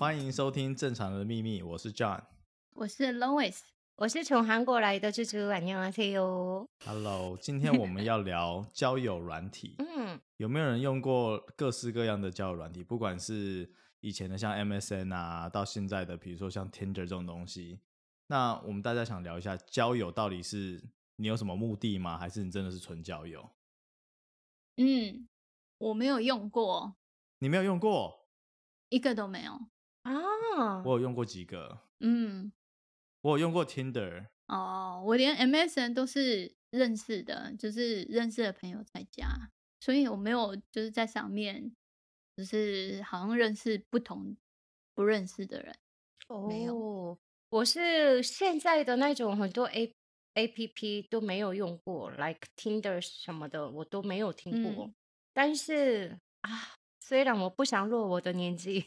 欢迎收听《正常的秘密》，我是 John，我是 Louis，我是从韩国来的蜘蛛，晚上好哟。Hello，今天我们 要聊交友软体。嗯，有没有人用过各式各样的交友软体？不管是以前的像 MSN 啊，到现在的比如说像 Tinder 这种东西。那我们大家想聊一下交友到底是你有什么目的吗？还是你真的是纯交友？嗯，我没有用过。你没有用过？一个都没有。啊！我有用过几个。嗯，我有用过 Tinder。哦，我连 MSN 都是认识的，就是认识的朋友在加，所以我没有就是在上面，就是好像认识不同不认识的人。哦，没有。我是现在的那种很多 A A P P 都没有用过，like Tinder 什么的我都没有听过。嗯、但是啊，虽然我不想落我的年纪，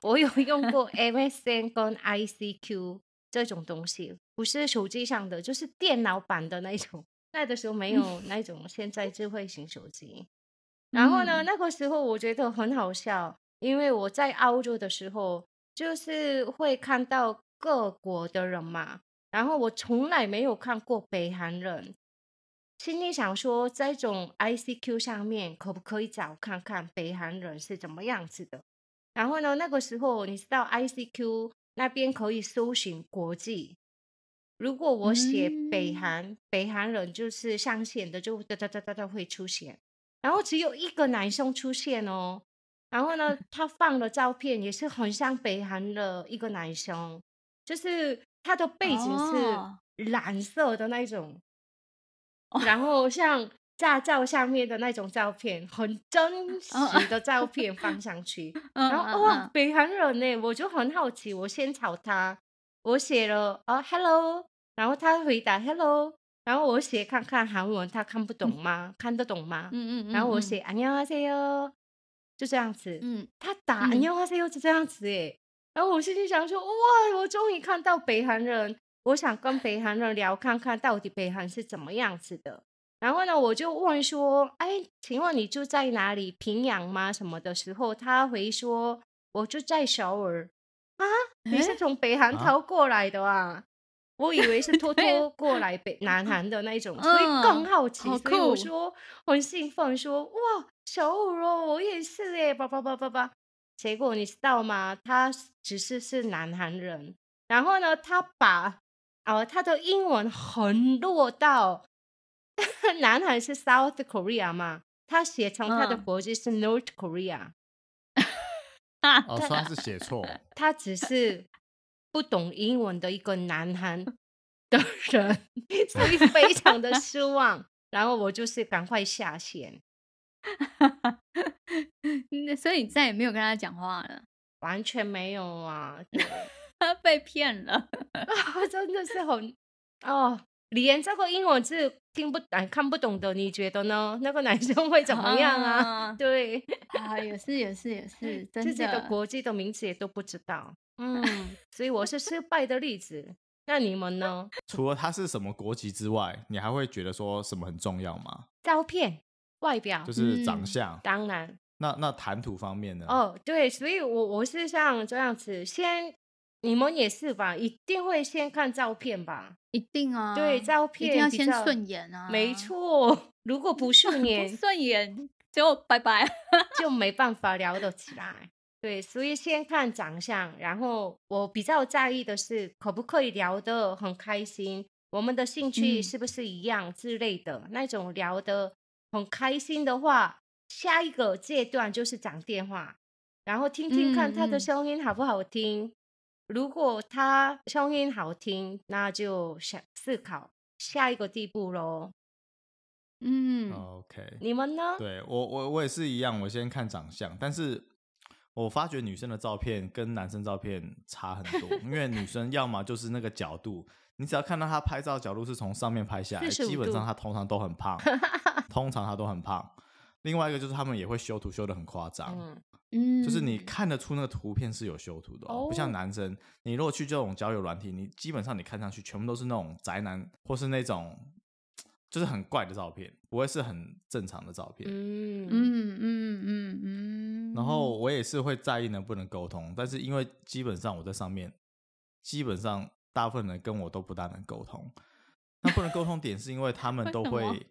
我有用过 M S N 跟 I C Q 这种东西，不是手机上的，就是电脑版的那种。那个时候没有那种现在智慧型手机。然后呢，那个时候我觉得很好笑，因为我在澳洲的时候，就是会看到。各国的人嘛，然后我从来没有看过北韩人，心里想说，这种 ICQ 上面可不可以找看看北韩人是怎么样子的？然后呢，那个时候你知道 ICQ 那边可以搜寻国际，如果我写北韩，嗯、北韩人就是上线的，就哒哒哒哒哒会出现，然后只有一个男生出现哦，然后呢，他放的照片也是很像北韩的一个男生。就是他的背景是蓝色的那种，oh. 然后像驾照上面的那种照片，很真实的照片放上去，oh. 然后哇，北韩人呢，我就很好奇，我先找他，我写了啊、哦、hello，然后他回答 hello，然后我写看看韩文，他看不懂吗？嗯、看得懂吗？嗯嗯，然后我写안녕하세요，就这样子，嗯，他打안녕하세요就这样子诶。然后我心里想说，哇，我终于看到北韩人，我想跟北韩人聊，看看到底北韩是怎么样子的。 然后呢，我就问说，哎，请问你住在哪里？平阳吗？什么的时候，他回说，我住在首尔。啊，你是从北韩逃过来的啊？啊我以为是偷 偷过来北南韩的那种，所以更好奇，嗯、所以我说很兴奋说，说哇，首尔哦，我也是哎，叭叭叭叭叭。结果你知道吗？他只是是南韩人，然后呢，他把哦，他的英文很弱到 南韩是 South Korea 嘛，他写成他的国籍是 North Korea。哦，所以他是写错。他只是不懂英文的一个南韩的人，所以非常的失望。然后我就是赶快下线。所以你再也没有跟他讲话了，完全没有啊！他被骗了，真的是很哦，连这个英文字听不懂、看不懂的，你觉得呢？那个男生会怎么样啊？啊对啊，也是也是也是，真的自己的国际的名字也都不知道，嗯，所以我是失败的例子。那你们呢？除了他是什么国籍之外，你还会觉得说什么很重要吗？照片。外表就是长相，嗯、当然。那那谈吐方面呢？哦，对，所以我，我我是像这样子，先你们也是吧？一定会先看照片吧？一定啊，对，照片一定要先顺眼啊。没错，如果不 顺眼，不顺眼就拜拜，就没办法聊得起来。对，所以先看长相，然后我比较在意的是可不可以聊得很开心，我们的兴趣是不是一样之类的，嗯、那种聊得。很开心的话，下一个阶段就是讲电话，然后听听看他的声音好不好听。嗯嗯。如果他声音好听，那就想思考下一个地步喽。嗯，OK，你们呢？对我，我我也是一样，我先看长相，但是我发觉女生的照片跟男生照片差很多，因为女生要么就是那个角度。你只要看到她拍照角度是从上面拍下来，基本上她通常都很胖，通常她都很胖。另外一个就是他们也会修图修的很夸张，嗯，就是你看得出那个图片是有修图的，哦，不像男生。你如果去这种交友软体，你基本上你看上去全部都是那种宅男或是那种就是很怪的照片，不会是很正常的照片。嗯嗯嗯嗯嗯。然后我也是会在意能不能沟通，但是因为基本上我在上面，基本上大部分人跟我都不大能沟通。那不能沟通点是因为他们都会，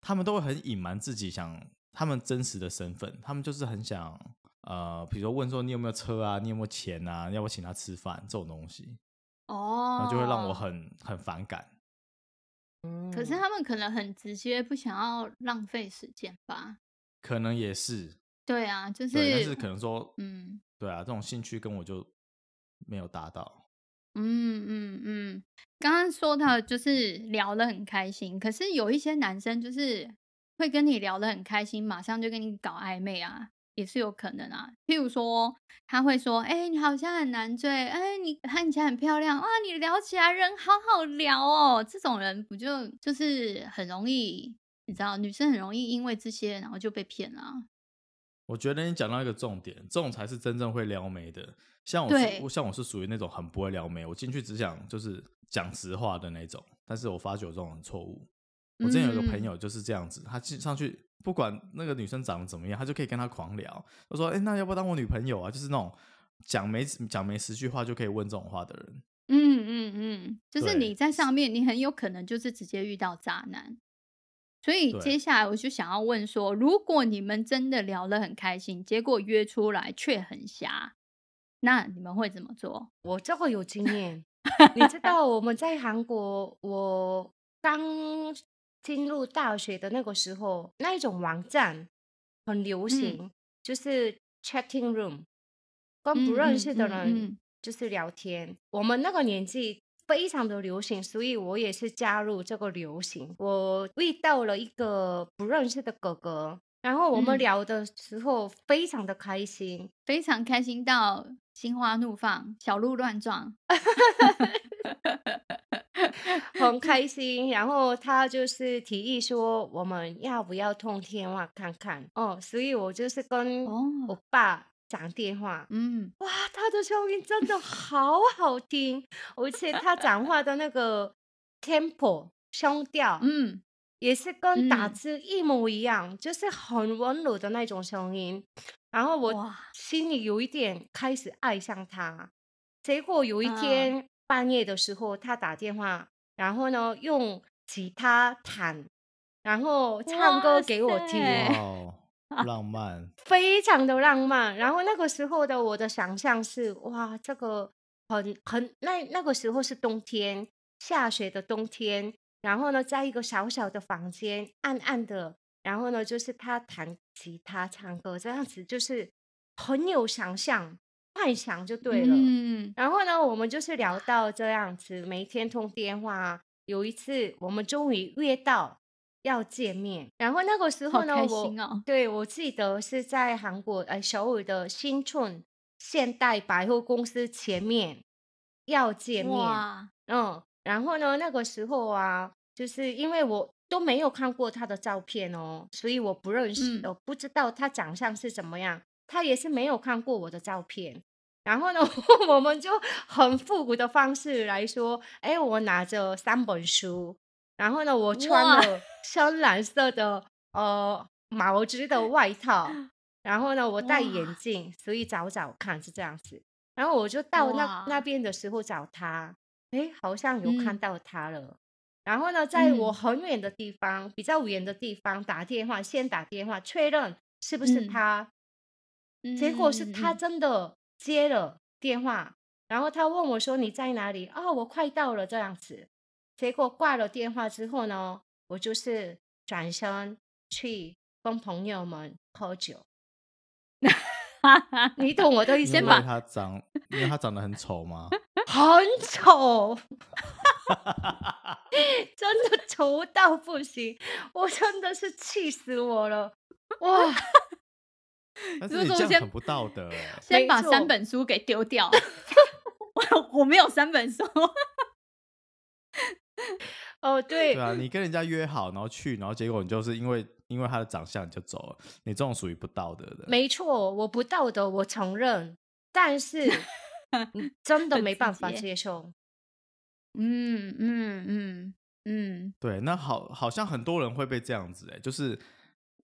他们都会很隐瞒自己想他们真实的身份，他们就是很想呃，比如说问说你有没有车啊，你有没有钱啊，要不请他吃饭这种东西。哦，那就会让我很很反感。嗯，可是他们可能很直接，不想要浪费时间吧？可能也是。对啊，就是，但是可能说，嗯，对啊，这种兴趣跟我就没有达到。嗯嗯嗯，刚刚说到就是聊得很开心，可是有一些男生就是会跟你聊得很开心，马上就跟你搞暧昧啊。也是有可能啊，譬如说他会说：“哎、你好像很难追，哎、你看起来很漂亮，哇，你聊起来人好好聊哦。”这种人不就就是很容易，你知道，女生很容易因为这些然后就被骗了。我觉得你讲到一个重点，这种才是真正会撩妹的。像我是，像我是属于那种很不会撩妹，我进去只想就是讲实话的那种。但是我发觉我这种很错误。我之前有一个朋友就是这样子，他进上去。不管那个女生长得怎么样，他就可以跟她狂聊。他说：“哎、欸，那要不要当我女朋友啊？”就是那种讲没讲没十句话就可以问这种话的人。嗯嗯嗯，就是你在上面，你很有可能就是直接遇到渣男。所以接下来我就想要问说：如果你们真的聊得很开心，结果约出来却很瞎，那你们会怎么做？我这会有经验。你知道我们在韩国，我刚。进入大学的那个时候，那一种网站很流行，嗯、就是 chatting room，跟不认识的人就是聊天。我们那个年纪非常的流行，所以我也是加入这个流行。我遇到了一个不认识的哥哥，然后我们聊的时候非常的开心，嗯、非常开心到心花怒放，小鹿乱撞。很 开心，然后他就是提议说，我们要不要通电话看看？哦，所以我就是跟我爸讲电话。嗯，哇，他的声音真的好好听，而且他讲话的那个 tempo 声调，嗯，也是跟打字一模一样，嗯、就是很温柔的那种声音。然后我心里有一点开始爱上他。结果有一天。嗯半夜的时候，他打电话，然后呢，用吉他弹，然后唱歌给我听，哇，浪漫，非常的浪漫。然后那个时候的我的想象是，哇，这个很很那那个时候是冬天，下雪的冬天，然后呢，在一个小小的房间，暗暗的，然后呢，就是他弹吉他唱歌，这样子就是很有想象。幻想就对了，嗯，然后呢，我们就是聊到这样子，每天通电话。有一次，我们终于约到要见面。然后那个时候呢，哦、我对我记得是在韩国呃首尔的新村现代百货公司前面要见面。嗯，然后呢，那个时候啊，就是因为我都没有看过他的照片哦，所以我不认识，我、嗯、不知道他长相是怎么样。他也是没有看过我的照片。然后呢，我们就很复古的方式来说，哎，我拿着三本书，然后呢，我穿了深蓝色的呃毛织的 外套，然后呢，我戴眼镜，所以找找看是这样子。然后我就到那那边的时候找他，哎，好像有看到他了。嗯、然后呢，在我很远的地方，嗯、比较远的地方打电话，先打电话确认是不是他，嗯、结果是他真的。接了电话，然后他问我说：“你在哪里？”哦，我快到了，这样子。结果挂了电话之后呢，我就是转身去跟朋友们喝酒。你懂我的意思吗？因为他长，因为他长得很丑吗？很丑，真的丑到不行，我真的是气死我了，哇！但是你这样很不道德，先把三本书给丢掉。我我没有三本书。哦，对，对啊，你跟人家约好，然后去，然后结果你就是因为因为他的长相你就走了，你这种属于不道德的。没错，我不道德，我承认，但是 真的没办法接受。嗯嗯嗯嗯，对，那好，好像很多人会被这样子，哎，就是。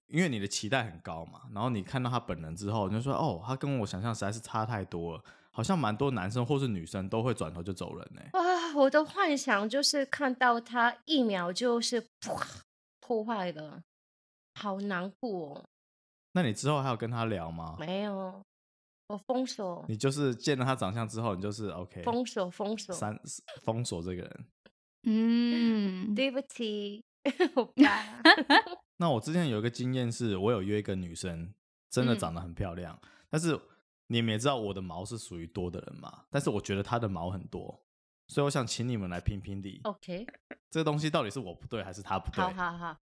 因为你的期待很高嘛，然后你看到他本人之后，你就说哦，他跟我想象实在是差太多了，好像蛮多男生或是女生都会转头就走人呢。哇，我的幻想就是看到他一秒就是破破坏了，好难过哦。那你之后还有跟他聊吗？没有，我封锁。你就是见了他长相之后，你就是 OK，封锁封锁，三封锁这个人。嗯，对不起。那我之前有一个经验是，我有约一个女生，真的长得很漂亮，嗯、但是你们也知道我的毛是属于多的人嘛，但是我觉得他的毛很多，所以我想请你们来评评理。OK，这个东西到底是我不对还是他不对？好好好，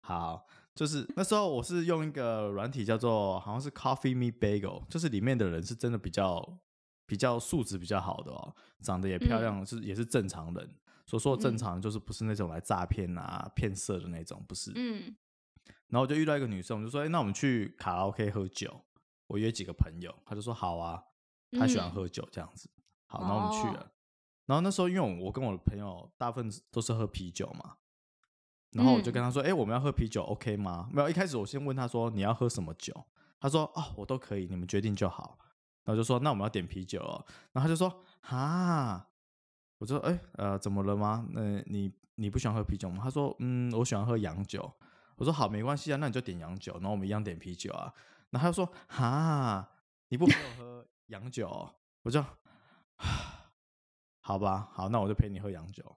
好，就是那时候我是用一个软体叫做好像是 Coffee Me Bagel，就是里面的人是真的比较比较素质比较好的哦，长得也漂亮，嗯、是也是正常人。所说的正常就是不是那种来诈骗啊、骗色的那种，不是。嗯。然后我就遇到一个女生，我就说：“哎，那我们去卡拉 OK 喝酒。”我约几个朋友，他就说：“好啊。”他喜欢喝酒这样子。好，然后我们去了。然后那时候因为我跟我的朋友大部分都是喝啤酒嘛，然后我就跟他说：“哎，我们要喝啤酒，OK 吗？”没有，一开始我先问他说：“你要喝什么酒？”他说：“哦，我都可以，你们决定就好。”然后就说：“那我们要点啤酒哦。”然后他就说：“哈。”我说：“哎，呃，怎么了吗？那、呃、你你不喜欢喝啤酒吗？”他说：“嗯，我喜欢喝洋酒。”我说：“好，没关系啊，那你就点洋酒，然后我们一样点啤酒啊。”然后他就说：“哈，你不陪我喝洋酒？”我就：“好吧，好，那我就陪你喝洋酒。”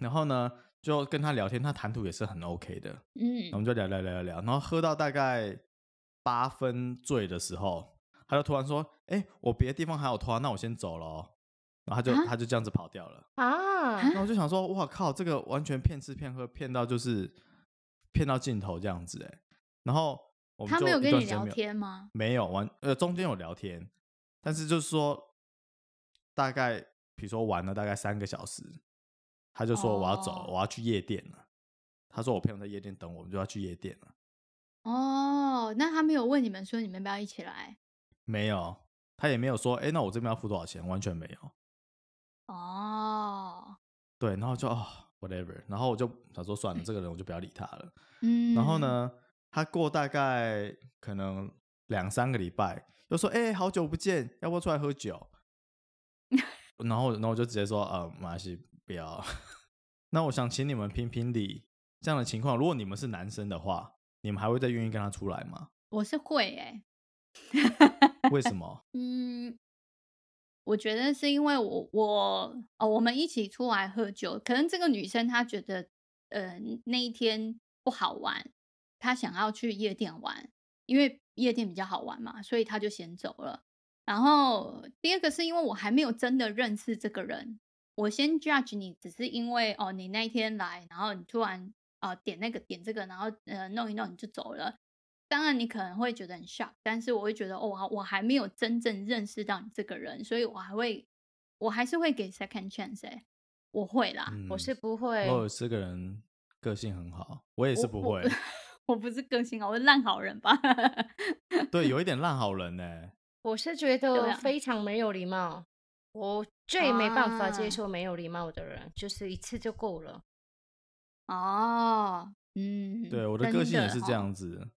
然后呢，就跟他聊天，他谈吐也是很 OK 的。嗯，我们就聊聊聊聊聊，然后喝到大概八分醉的时候，他就突然说：“哎，我别的地方还有拖，那我先走了。”然后他就他就这样子跑掉了啊！然后我就想说，哇靠，这个完全骗吃骗喝，骗到就是骗到尽头这样子哎。然后我们他没有跟你聊天吗？没有，完呃中间有聊天，但是就是说大概比如说玩了大概三个小时，他就说我要走，我要去夜店了。他说我朋友在夜店等我们，就要去夜店了。哦，那他没有问你们说你们要不要一起来？没有，他也没有说，哎，那我这边要付多少钱？完全没有。哦，对，然后就哦，whatever，然后我就想说算了，这个人我就不要理他了。嗯，然后呢，他过大概可能两三个礼拜，又说，哎，好久不见，要不要出来喝酒？然后，然后我就直接说，呃，没关系，不要。那我想请你们评评理，这样的情况，如果你们是男生的话，你们还会再愿意跟他出来吗？我是会、欸，哎，为什 么？嗯。我觉得是因为我我哦，我们一起出来喝酒，可能这个女生她觉得呃那一天不好玩，她想要去夜店玩，因为夜店比较好玩嘛，所以他就先走了。然后第二个是因为我还没有真的认识这个人，我先 judge 你，只是因为哦你那一天来，然后你突然啊、呃、点那个点这个，然后呃弄一弄你就走了。当然，你可能会觉得很 shock，但是我会觉得，哦，我还没有真正认识到你这个人，所以我还会，我还是会给 second chance，欸，我会啦，嗯、我是不会。我这个人个性很好，我也是不会。我，不是更新好，我是烂好人吧？对，有一点烂好人呢，欸。我是觉得非常没有礼貌，我最没办法接受没有礼貌的人，啊、就是一次就够了。哦，嗯，对，我的个性也是这样子。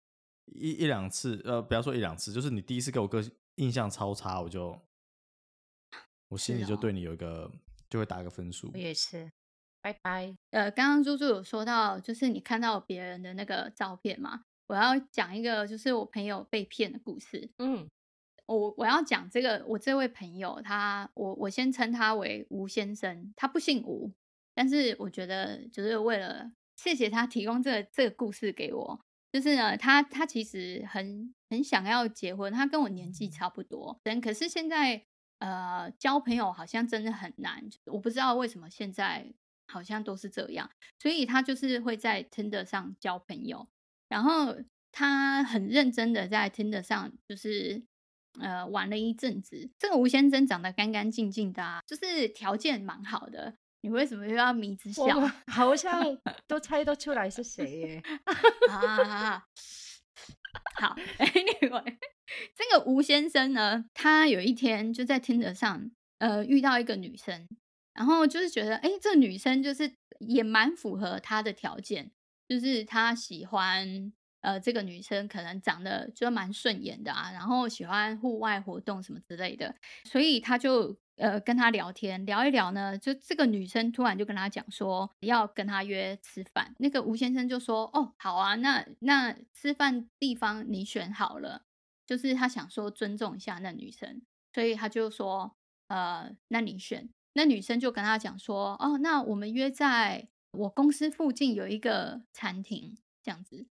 一一两次，呃，不要说一两次，就是你第一次给我个印象超差，我就我心里就对你有一个，哦、就会打个分数。我也是，拜拜。呃，刚刚猪猪有说到，就是你看到别人的那个照片嘛，我要讲一个，就是我朋友被骗的故事。嗯，我我要讲这个，我这位朋友他，我我先称他为吴先生，他不姓吴，但是我觉得就是为了谢谢他提供这个这个故事给我。就是呢，他他其实很很想要结婚，他跟我年纪差不多，但可是现在呃交朋友好像真的很难，我不知道为什么现在好像都是这样，所以他就是会在 Tinder 上交朋友，然后他很认真的在 Tinder 上就是呃玩了一阵子。这个吴先生长得干干净净的啊，就是条件蛮好的。你为什么又要迷之笑？好像都猜得出来是谁耶？啊，好，Anyway，这个吴先生呢，他有一天就在 Tinder 上，呃，遇到一个女生，然后就是觉得，哎，这女生就是也蛮符合他的条件，就是他喜欢呃这个女生，可能长得就蛮顺眼的啊，然后喜欢户外活动什么之类的，所以他就呃跟他聊天聊一聊呢，就这个女生突然就跟他讲说要跟他约吃饭，那个吴先生就说哦好啊，那那吃饭地方你选好了，就是他想说尊重一下那女生，所以他就说呃那你选。那女生就跟他讲说：“哦，那我们约在我公司附近有一个餐厅，这样子。”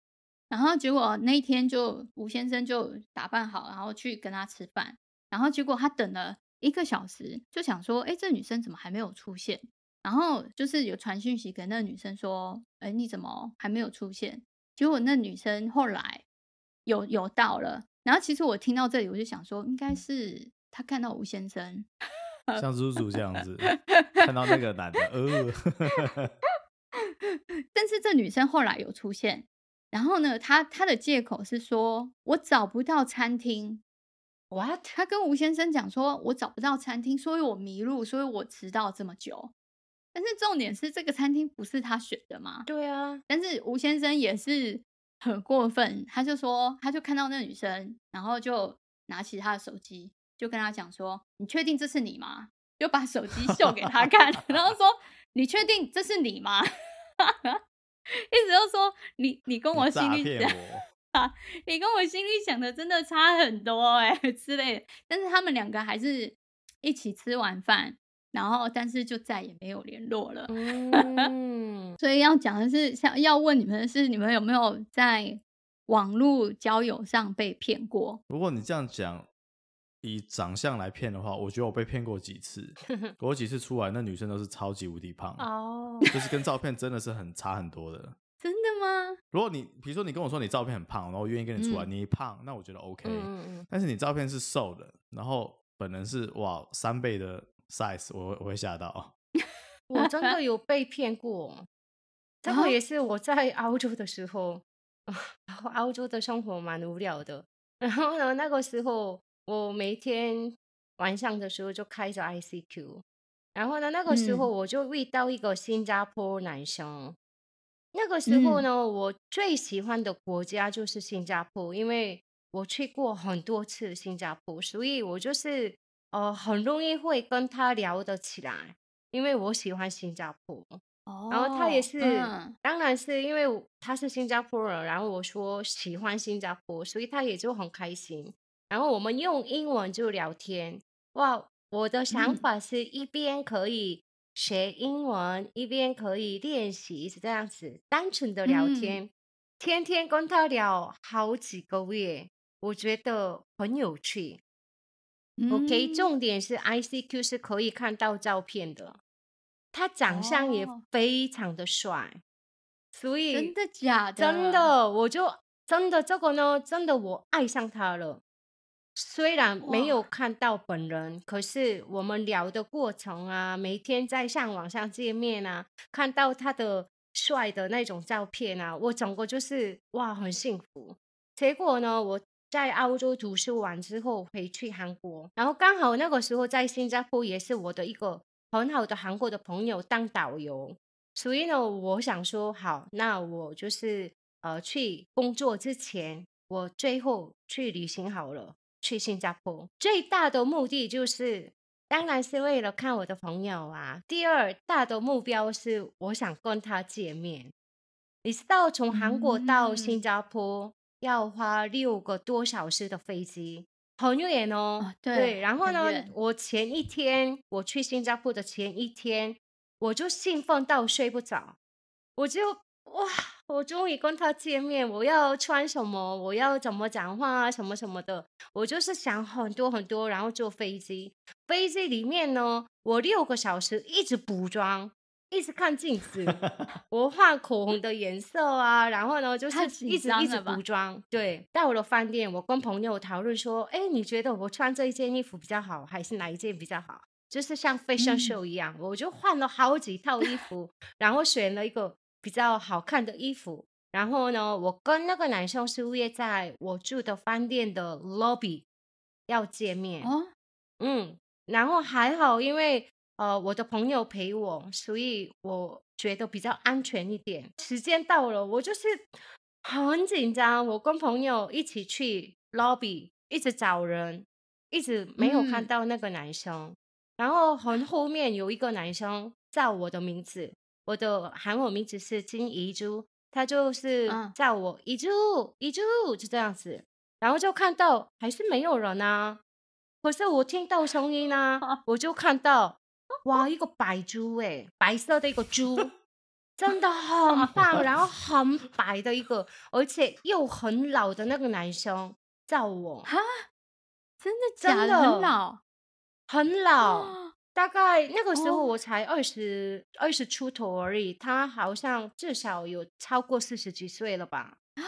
然后结果那一天就吴先生就打扮好，然后去跟他吃饭。然后结果他等了一个小时，就想说：“哎，这女生怎么还没有出现？”然后就是有传讯息给那女生说：“哎，你怎么还没有出现？”结果那女生后来有有到了。然后其实我听到这里，我就想说，应该是他看到吴先生。像猪猪这样子，看到那个男的，呃，但是这女生后来有出现，然后呢，她她的借口是说，我找不到餐厅，what？她跟吴先生讲说，我找不到餐厅，所以我迷路，所以我迟到这么久。但是重点是，这个餐厅不是他选的吗？对啊。但是吴先生也是很过分，他就说，他就看到那女生，然后就拿起他的手机。就跟他讲说：“你确定这是你吗？”就把手机秀给他看，然后说：“你确定这是你吗？”意思就是说你你跟我心里想 啊，你跟我心里想的真的差很多哎、欸、之类的。但是他们两个还是一起吃完饭，然后但是就再也没有联络了。嗯，所以要讲的是，想要问你们的是，你们有没有在网络交友上被骗过？如果你这样讲。以长相来骗的话，我觉得我被骗过几次。我几次出来，那女生都是超级无敌胖哦，就是跟照片真的是很差很多的。真的吗？如果你比如说你跟我说你照片很胖，然后我愿意跟你出来，嗯、你胖，那我觉得 OK。嗯嗯，但是你照片是瘦的，然后本人是哇三倍的 size，我会我会吓到。我真的有被骗过，这个也是我在澳洲的时候，然后澳洲的生活蛮无聊的，然后呢那个时候。我每天晚上的时候就开着 ICQ，然后呢，那个时候我就遇到一个新加坡男生。嗯、那个时候呢，嗯、我最喜欢的国家就是新加坡，因为我去过很多次新加坡，所以我就是呃很容易会跟他聊得起来，因为我喜欢新加坡。哦、然后他也是，嗯、当然是因为他是新加坡人，然后我说喜欢新加坡，所以他也就很开心。然后我们用英文就聊天，哇！我的想法是一边可以学英文，嗯、一边可以练习，是这样子，单纯的聊天，嗯、天天跟他聊好几个月，我觉得很有趣。嗯、OK，重点是 ICQ 是可以看到照片的，他长相也非常的帅，哦、所以真的假的？真的，我就真的这个呢，真的我爱上他了。虽然没有看到本人，可是我们聊的过程啊，每天在上网上见面啊，看到他的帅的那种照片啊，我整个就是哇，很幸福。结果呢，我在澳洲读书完之后回去韩国，然后刚好那个时候在新加坡也是我的一个很好的韩国的朋友当导游，所以呢，我想说好，那我就是呃去工作之前，我最后去旅行好了。去新加坡最大的目的就是，当然是为了看我的朋友啊。第二大的目标是，我想跟他见面。你知道，从韩国到新加坡要花六个多小时的飞机，很远哦。哦对，对，然后呢，我前一天我去新加坡的前一天，我就兴奋到睡不着，我就。哇！我终于跟他见面，我要穿什么？我要怎么讲话啊？什么什么的，我就是想很多很多，然后坐飞机。飞机里面呢，我六个小时一直补妆，一直看镜子，我画口红的颜色啊，然后呢，就是一直一直补妆。对，到了饭店，我跟朋友讨论说：“哎，你觉得我穿这一件衣服比较好，还是哪一件比较好？”就是像 fashion show 一样，嗯、我就换了好几套衣服，然后选了一个。比较好看的衣服，然后呢，我跟那个男生是约在我住的饭店的 lobby 要见面。哦，嗯，然后还好，因为呃我的朋友陪我，所以我觉得比较安全一点。时间到了，我就是很紧张，我跟朋友一起去 lobby，一直找人，一直没有看到那个男生。嗯、然后很后面有一个男生叫我的名字，我的韩文名字是金怡珠，他就是叫我怡珠，怡珠就这样子。然后就看到还是没有人啊。可是我听到声音呢、啊，我就看到，哇，一个白猪诶，白色的一个猪，真的很棒，然后很白的一个，而且又很老的那个男生叫我，哈，真的假的？很老，很老，大概那个时候我才二十二十出头而已，他好像至少有超过四十几岁了吧。啊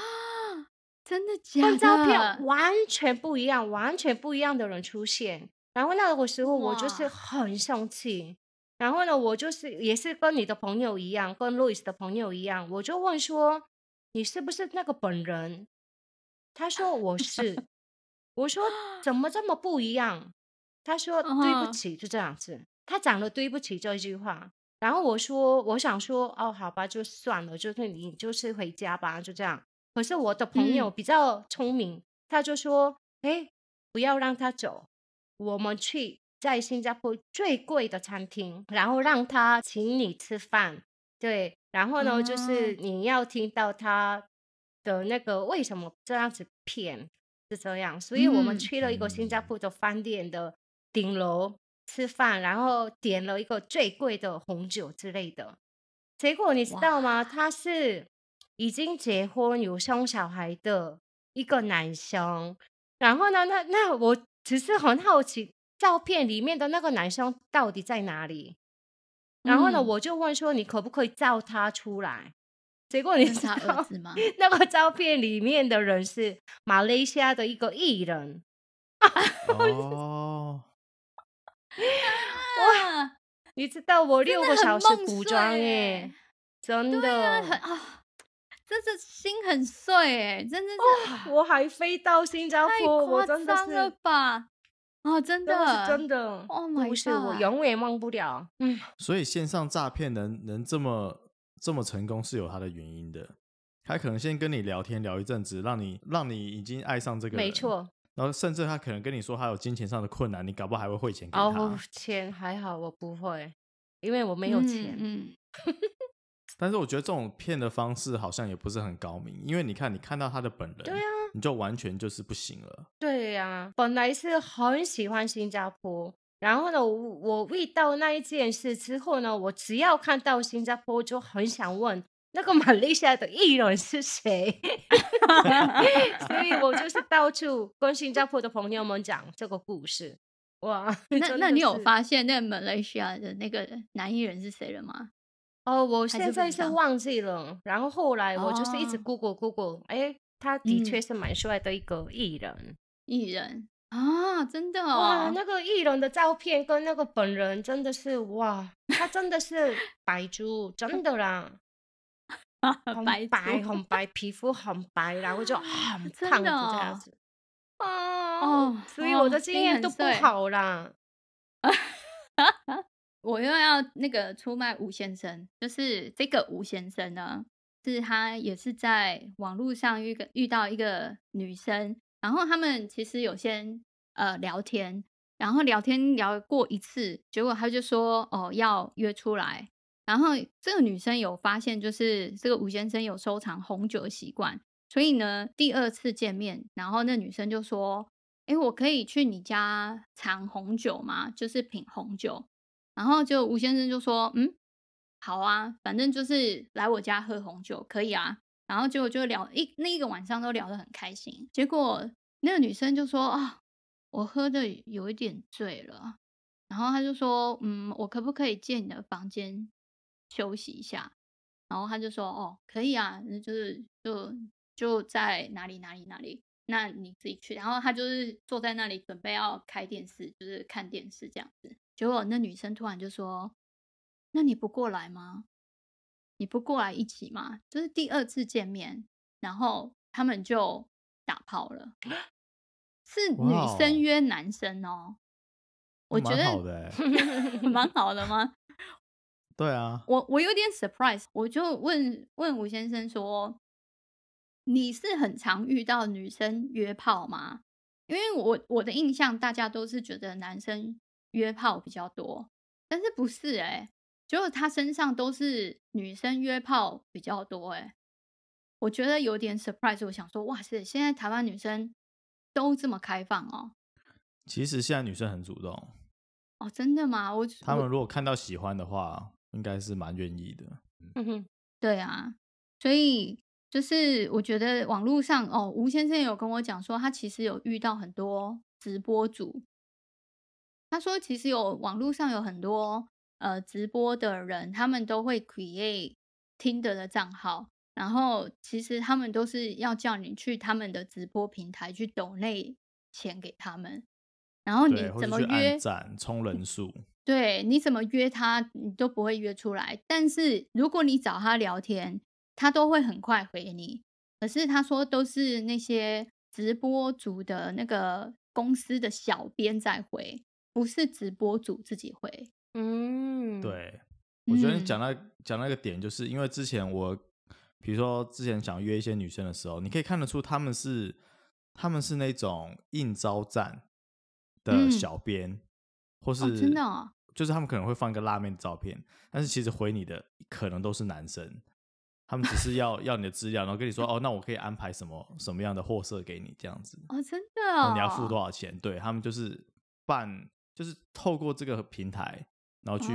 真的假的？跟照片完全不一样，完全不一样的人出现。然后那个时候我就是很生气。然后呢，我就是也是跟你的朋友一样，跟路易斯的朋友一样，我就问说：“你是不是那个本人？”他说：“我是。”我说：“怎么这么不一样？”他说：“对不起，就这样子。”他讲了“对不起”这一句话。然后我说：“我想说，哦，好吧，就算了，就是你就是回家吧，就这样。”可是我的朋友比较聪明，嗯、他就说：“哎，不要让他走，我们去在新加坡最贵的餐厅，然后让他请你吃饭。对，然后呢，嗯、就是你要听到他的那个为什么这样子骗，是这样。所以我们去了一个新加坡的饭店的顶楼吃饭，然后点了一个最贵的红酒之类的。结果你知道吗？他是。”已经结婚有生小孩的一个男生，然后呢，那那我只是很好奇，照片里面的那个男生到底在哪里？然后呢，嗯、我就问说，你可不可以照他出来？结果你知道？那个照片里面的人是马来西亚的一个艺人。哦，哇！你知道我六个小时补妆耶，真的，真的很啊。真是心很碎哎，真的是、哦，我还飞到新加坡，我真的是吧？哦，真的，真的，哦，不是我永远忘不了。嗯，所以线上诈骗能能这么这么成功，是有它的原因的。他可能先跟你聊天聊一阵子，让你让你已经爱上这个人，没错。然后甚至他可能跟你说他有金钱上的困难，你搞不好还会汇钱给他。哦，钱还好，我不会，因为我没有钱。嗯。嗯但是我觉得这种骗的方式好像也不是很高明，因为你看，你看到他的本人，对啊，你就完全就是不行了。对呀、啊，本来是很喜欢新加坡，然后呢，我我遇到那一件事之后呢，我只要看到新加坡，就很想问那个马来西亚的艺人是谁，所以我就是到处跟新加坡的朋友们讲这个故事。哇，那 那你有发现那个马来西亚的那个男艺人是谁了吗？哦，我现在是忘记了。然后后来我就是一直 Google Google，哎、哦，他的确是蛮帅的一个艺人，艺人啊，真的、哦、哇，那个艺人的照片跟那个本人真的是哇，他真的是白猪，真的啦，很白很白，皮肤很白，然后就很胖的这样子，哦，哦，所以我的经验都不好啦。我又要那个出卖吴先生，就是这个吴先生呢，是他也是在网络上遇个遇到一个女生，然后他们其实有先呃聊天，然后聊天聊过一次，结果他就说哦要约出来，然后这个女生有发现就是这个吴先生有收藏红酒的习惯，所以呢第二次见面，然后那女生就说，诶，我可以去你家藏红酒吗？就是品红酒。然后就吴先生就说：“嗯，好啊，反正就是来我家喝红酒可以啊。”然后结果就聊一那一个晚上都聊得很开心。结果那个女生就说：“啊，我喝的有一点醉了。”然后他就说：“嗯，我可不可以借你的房间休息一下？”然后他就说：“哦，可以啊，就是就就在哪里哪里哪里，那你自己去。”然后他就是坐在那里准备要开电视，就是看电视这样子。结果那女生突然就说：“那你不过来吗？你不过来一起吗？”就是第二次见面，然后他们就打炮了。是女生约男生哦，我觉得蛮好的，蛮好的吗？对啊，我我有点 surprise，我就问问吴先生说：“你是很常遇到女生约炮吗？”因为我我的印象，大家都是觉得男生约炮比较多，但是不是哎、欸，就是他身上都是女生约炮比较多哎、欸，我觉得有点 surprise。我想说，哇塞，现在台湾女生都这么开放哦。其实现在女生很主动哦，真的吗？我他们如果看到喜欢的话，应该是蛮愿意的。嗯哼，对啊，所以就是我觉得网络上哦，吴先生有跟我讲说，他其实有遇到很多直播主。他说，其实有网络上有很多呃直播的人，他们都会 create Tinder 的账号，然后其实他们都是要叫你去他们的直播平台去抖内钱给他们。然后你怎么约？充人数？对，你怎么约他，你都不会约出来。但是如果你找他聊天，他都会很快回你。可是他说都是那些直播组的那个公司的小编在回，不是直播组自己回。嗯，对，我觉得你讲那讲那个点，就是因为之前我，比如说之前想约一些女生的时候，你可以看得出他们是他们是那种应招站。的小编，嗯、或是、哦、真的、哦，就是他们可能会放一个辣妹的照片，但是其实回你的可能都是男生，他们只是要 要你的资料，然后跟你说哦，那我可以安排什么什么样的货色给你这样子哦，真的、哦，你要付多少钱？对，他们就是办，就是透过这个平台，然后去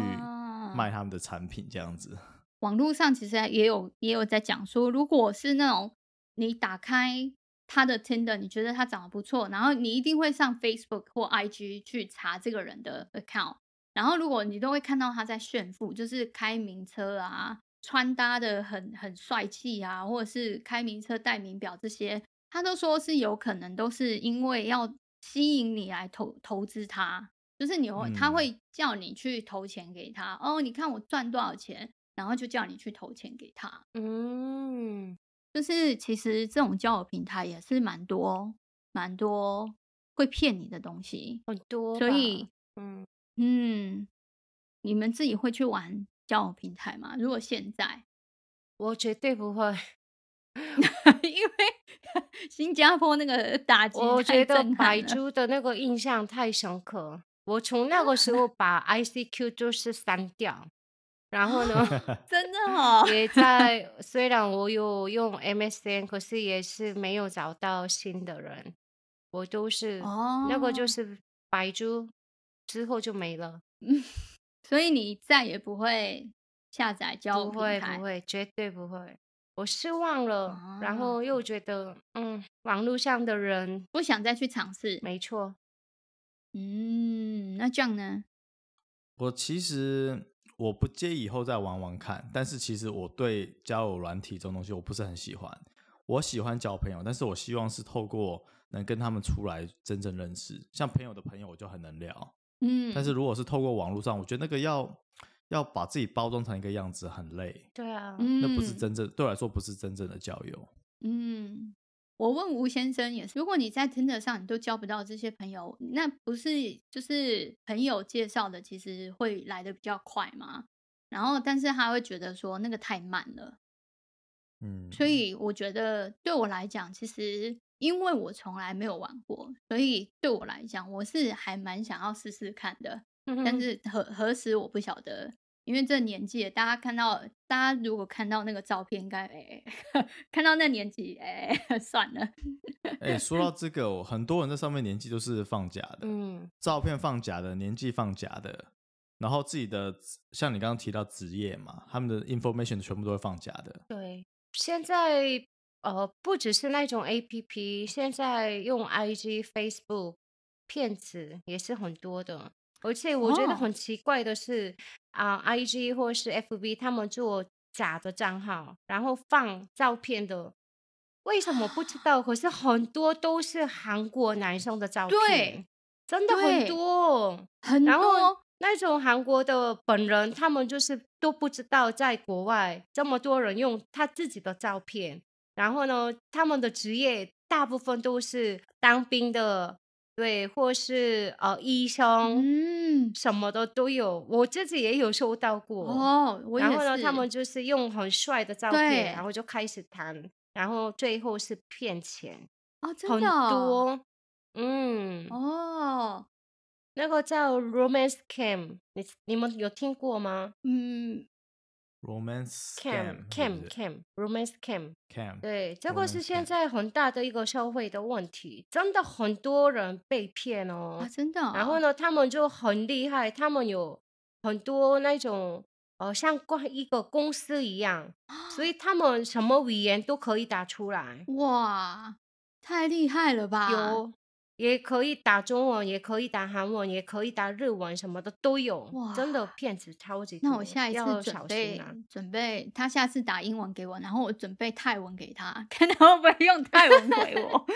卖他们的产品这样子。哦、网络上其实也有也有在讲说，如果是那种你打开。他的 Tinder，你觉得他长得不错，然后你一定会上 Facebook 或 IG 去查这个人的 account，然后如果你都会看到他在炫富，就是开名车啊，穿搭的很很帅气啊，或者是开名车戴名表这些，他都说是有可能都是因为要吸引你来投投资他，就是你会他会叫你去投钱给他，嗯、哦，你看我赚多少钱，然后就叫你去投钱给他，嗯。就是其实这种交友平台也是蛮多蛮多会骗你的东西，很多。所以，嗯嗯，你们自己会去玩交友平台吗？如果现在，我绝对不会，因为新加坡那个打击，我觉得百猪的那个印象太深刻。我从那个时候把 ICQ 就是删掉。然后呢？真的哦，也在。虽然我有用 MSN，可是也是没有找到新的人。我都是哦，那个就是白猪，之后就没了。嗯，所以你再也不会下载交友平台？不会，不会，绝对不会。我失望了，哦，然后又觉得，嗯，网络上的人不想再去尝试。没错。嗯，那这样呢？我其实。我不介意以后再玩玩看，但是其实我对交友软体这种东西我不是很喜欢。我喜欢交朋友，但是我希望是透过能跟他们出来真正认识，像朋友的朋友我就很能聊。嗯，但是如果是透过网络上，我觉得那个要要把自己包装成一个样子很累。对啊，那不是真正对我来说不是真正的交友。嗯。我问吴先生也是，如果你在 Tinder 上你都交不到这些朋友，那不是就是朋友介绍的，其实会来的比较快吗？然后，但是他会觉得说那个太慢了，嗯，所以我觉得对我来讲，其实因为我从来没有玩过，所以对我来讲，我是还蛮想要试试看的，但是何何时我不晓得。因为这年纪，大家看到，大家如果看到那个照片，应该哎，看到那年纪，哎，算了。哎，说到这个，很多人在上面年纪都是放假的，嗯，照片放假的，年纪放假的，然后自己的，像你刚刚提到职业嘛，他们的 information 全部都会放假的。对，现在呃，不只是那种 APP，现在用 IG、Facebook 骗子也是很多的。而且我觉得很奇怪的是，啊、oh. uh,，IG 或是 FB 他们做假的账号，然后放照片的，为什么不知道？可是很多都是韩国男生的照片，对，真的很多，很多。然后那种韩国的本人，他们就是都不知道，在国外这么多人用他自己的照片，然后呢，他们的职业大部分都是当兵的。对，或是呃医生，嗯，什么的都有。我自己也有收到过哦，我。然后呢，他们就是用很帅的照片，然后就开始谈，然后最后是骗钱哦，真的、哦、很多，嗯，哦，那个叫 romance cam，你你们有听过吗？嗯。Romance cam cam cam romance cam cam 对，这个是现在很大的一个社会的问题，真的很多人被骗哦，啊，真的、哦。然后呢，他们就很厉害，他们有很多那种呃，像关一个公司一样，所以他们什么语言都可以打出来。哇，太厉害了吧！有。也可以打中文，也可以打韩文，也可以打日文，什么的都有。哇，真的骗子超级多。那我下一次准备小心啊，准备他下次打英文给我，然后我准备泰文给他，看他会不会用泰文回我。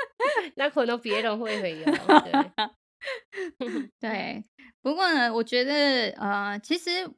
那可能别人会回哦。对，对，不过呢，我觉得呃，其实。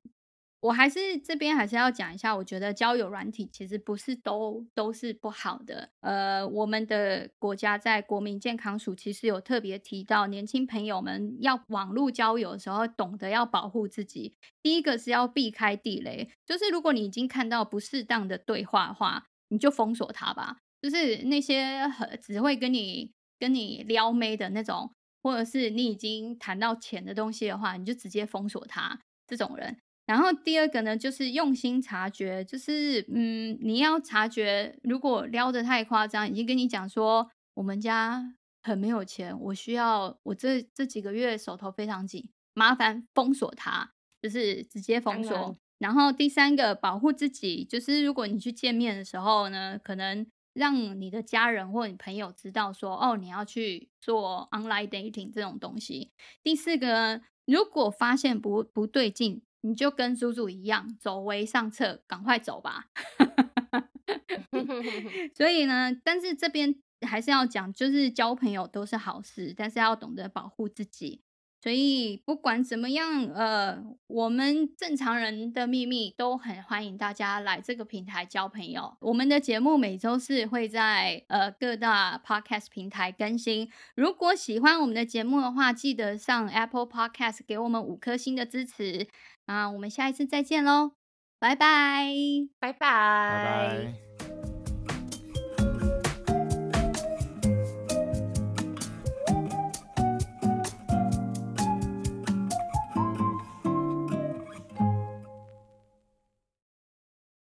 我还是这边还是要讲一下，我觉得交友软体其实不是都都是不好的。呃，我们的国家在国民健康署其实有特别提到，年轻朋友们要网络交友的时候，懂得要保护自己。第一个是要避开地雷，就是如果你已经看到不适当的对话的话，你就封锁他吧。就是那些只会跟你跟你撩妹的那种，或者是你已经谈到钱的东西的话，你就直接封锁他这种人。然后第二个呢，就是用心察觉，就是嗯，你要察觉，如果撩得太夸张，已经跟你讲说我们家很没有钱，我需要我这这几个月手头非常紧，麻烦封锁他，就是直接封锁。嗯、然后第三个，保护自己，就是如果你去见面的时候呢，可能让你的家人或你朋友知道说，哦，你要去做 online dating 这种东西。第四个，如果发现不不对劲。你就跟叔叔一样，走为上策，赶快走吧。所以呢，但是这边还是要讲，就是交朋友都是好事，但是要懂得保护自己。所以不管怎么样，呃，我们正常人的秘密都很欢迎大家来这个平台交朋友。我们的节目每周四会在呃各大 podcast 平台更新。如果喜欢我们的节目的话，记得上 Apple Podcast 给我们五颗星的支持。啊，我们下一次再见喽，拜拜，拜拜。拜拜。